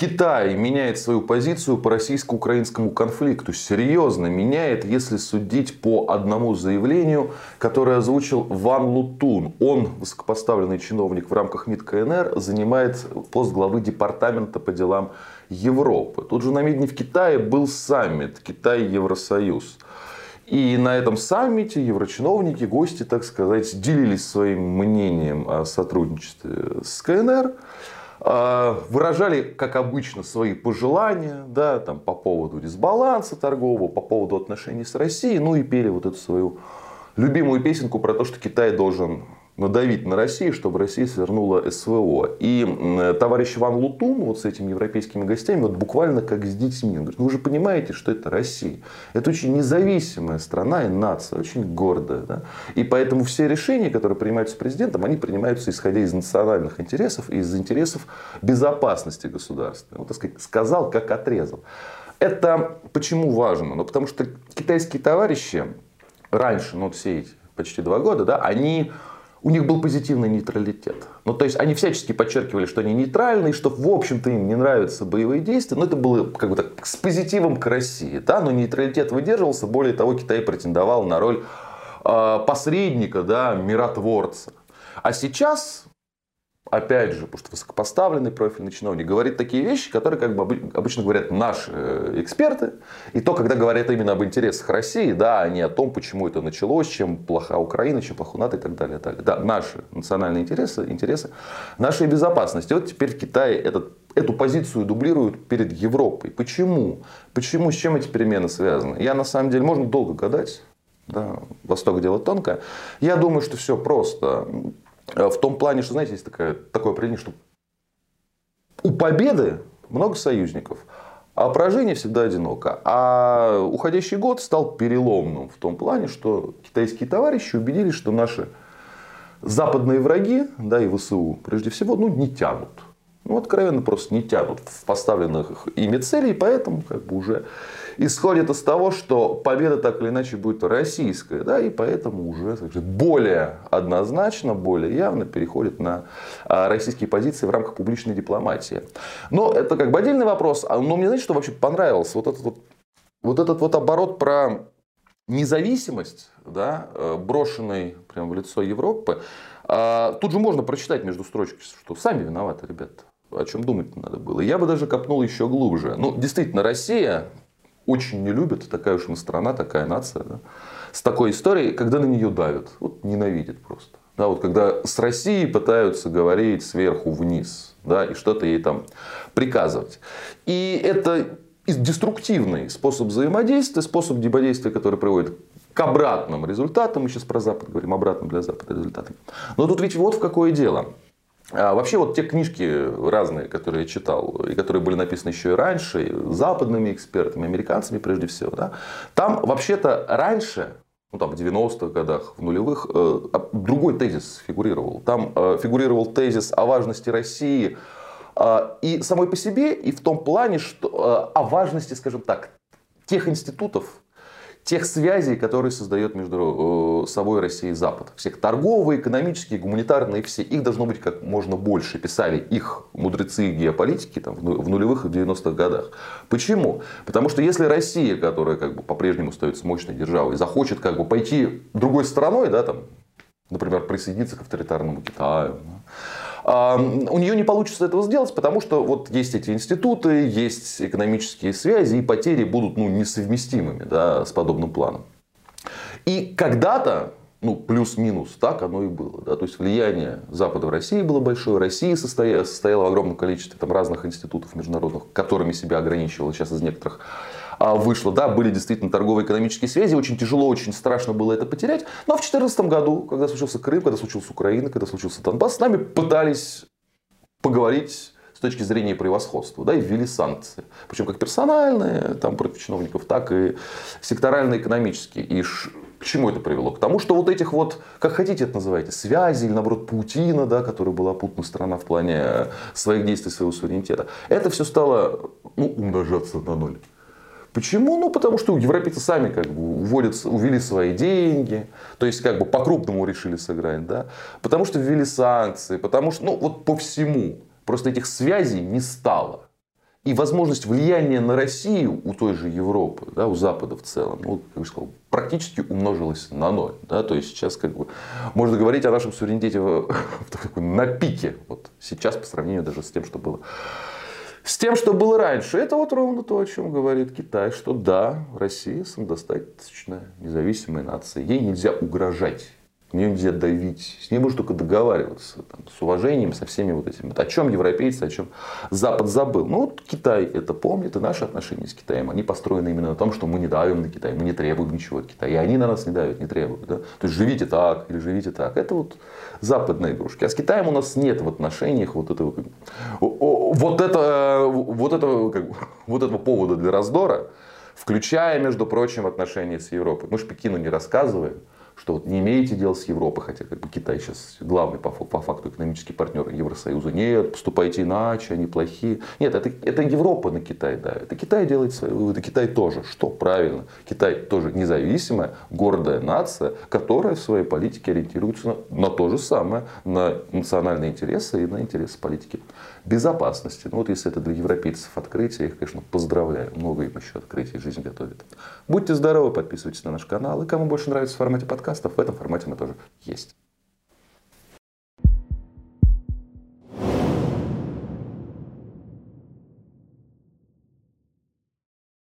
Китай меняет свою позицию по российско-украинскому конфликту. Серьезно меняет, если судить по одному заявлению, которое озвучил Ван Лутун. Он, высокопоставленный чиновник в рамках МИД КНР, занимает пост главы департамента по делам Европы. Тут же на Медне в Китае был саммит Китай-Евросоюз. И на этом саммите еврочиновники, гости, так сказать, делились своим мнением о сотрудничестве с КНР. А, выражали, как обычно, свои пожелания да, там, по поводу дисбаланса торгового, по поводу отношений с Россией, ну и пели вот эту свою любимую песенку про то, что Китай должен надавить на Россию, чтобы Россия свернула СВО. И товарищ Иван Лутун вот с этими европейскими гостями вот буквально как с детьми. Он говорит, ну вы же понимаете, что это Россия. Это очень независимая страна и нация, очень гордая. Да? И поэтому все решения, которые принимаются президентом, они принимаются исходя из национальных интересов и из интересов безопасности государства. Он, так сказать, сказал, как отрезал. Это почему важно? Ну, потому что китайские товарищи раньше, ну, все эти почти два года, да, они у них был позитивный нейтралитет. Ну, то есть они всячески подчеркивали, что они нейтральные, что в общем-то им не нравятся боевые действия. Но это было как бы так с позитивом к России. Да? Но нейтралитет выдерживался. Более того, Китай претендовал на роль э, посредника, да, миротворца. А сейчас опять же, потому что высокопоставленный профильный чиновник говорит такие вещи, которые как бы обычно говорят наши э, эксперты. И то, когда говорят именно об интересах России, да, а не о том, почему это началось, чем плоха Украина, чем плохо НАТО и так далее. И так далее. Да, наши национальные интересы, интересы нашей безопасности. Вот теперь в Китае этот, эту позицию дублируют перед Европой. Почему? Почему? С чем эти перемены связаны? Я на самом деле, можно долго гадать. Да, Восток дело тонкое. Я думаю, что все просто. Э, в том плане, что, знаете, есть такое, такое определение, что у победы много союзников, а поражение всегда одиноко. А уходящий год стал переломным в том плане, что китайские товарищи убедились, что наши западные враги, да, и ВСУ прежде всего, ну, не тянут. Ну, откровенно просто не тянут в поставленных ими целей, поэтому как бы уже исходит из того, что победа так или иначе будет российская, да, и поэтому уже сказать, более однозначно, более явно переходит на а, российские позиции в рамках публичной дипломатии. Но это как бы отдельный вопрос. А, но мне, знаете, что вообще понравилось? Вот этот вот, вот, этот вот оборот про независимость, да, э, брошенный прямо в лицо Европы, а, тут же можно прочитать между строчками, что сами виноваты, ребята. О чем думать надо было. Я бы даже копнул еще глубже. Ну, действительно, Россия очень не любит, такая уж мы страна, такая нация, да, с такой историей, когда на нее давят, вот ненавидит просто. Да, вот когда с Россией пытаются говорить сверху вниз, да, и что-то ей там приказывать. И это деструктивный способ взаимодействия, способ взаимодействия, который приводит к обратным результатам. Мы сейчас про Запад говорим, обратным для Запада результатам. Но тут ведь вот в какое дело. А вообще вот те книжки разные, которые я читал, и которые были написаны еще и раньше, западными экспертами, американцами прежде всего, да, там вообще-то раньше, ну там в 90-х годах, в нулевых, э, другой тезис фигурировал. Там э, фигурировал тезис о важности России э, и самой по себе, и в том плане, что о важности, скажем так, тех институтов, тех связей, которые создает между э, собой Россия и Запад. Всех торговые, экономические, гуманитарные, все. Их должно быть как можно больше, писали их мудрецы геополитики там, в нулевых и 90-х годах. Почему? Потому что если Россия, которая как бы по-прежнему остается мощной державой, захочет как бы пойти другой стороной, да, там, например, присоединиться к авторитарному Китаю, у нее не получится этого сделать, потому что вот есть эти институты, есть экономические связи, и потери будут ну, несовместимыми да, с подобным планом. И когда-то ну, плюс-минус, так оно и было. Да? То есть влияние Запада в России было большое. Россия состояла, состояла в огромном количестве там, разных институтов международных, которыми себя ограничивала сейчас из некоторых вышло. Да, были действительно торгово-экономические связи, очень тяжело, очень страшно было это потерять. Но в 2014 году, когда случился Крым, когда случился Украина, когда случился Донбасс, с нами пытались поговорить с точки зрения превосходства, да, и ввели санкции. Причем как персональные, там, против чиновников, так и секторально-экономические. И к чему это привело? К тому, что вот этих вот, как хотите это называйте, связей или наоборот паутина, да, которая была опутана страна в плане своих действий, своего суверенитета, это все стало ну, умножаться на ноль. Почему? Ну, потому что европейцы сами как бы уводят, увели свои деньги, то есть как бы по-крупному решили сыграть, да? Потому что ввели санкции, потому что, ну, вот по всему. Просто этих связей не стало. и возможность влияния на Россию у той же Европы, да, у Запада в целом, ну, как я сказал, практически умножилась на ноль. Да? То есть сейчас как бы можно говорить о нашем суверенитете на пике. Вот сейчас по сравнению даже с тем, что было с тем, что было раньше. Это вот ровно то, о чем говорит Китай, что да, Россия самодостаточная, независимая нация. Ей нельзя угрожать нельзя давить. С ней можно только договариваться. Там, с уважением, со всеми вот этими. О чем европейцы, о чем Запад забыл. Ну, вот Китай это помнит, и наши отношения с Китаем, они построены именно на том, что мы не давим на Китай, мы не требуем ничего от Китая. И они на нас не давят, не требуют. Да? То есть, живите так или живите так. Это вот западные игрушки. А с Китаем у нас нет в отношениях вот этого, вот это, вот этого, как, вот этого повода для раздора, включая, между прочим, отношения с Европой. Мы же Пекину не рассказываем, что вот не имеете дела с Европой, хотя как бы Китай сейчас главный по, по факту экономический партнер Евросоюза. Нет, поступайте иначе, они плохие. Нет, это, это Европа на Китай давит. Это Китай делает свои выводы. Китай тоже. Что? Правильно. Китай тоже независимая, гордая нация, которая в своей политике ориентируется на, на то же самое, на национальные интересы и на интересы политики безопасности. Ну вот если это для европейцев открытие, я их, конечно, поздравляю. Много им еще открытий жизнь готовит. Будьте здоровы, подписывайтесь на наш канал. И кому больше нравится в формате подкастов, в этом формате мы тоже есть.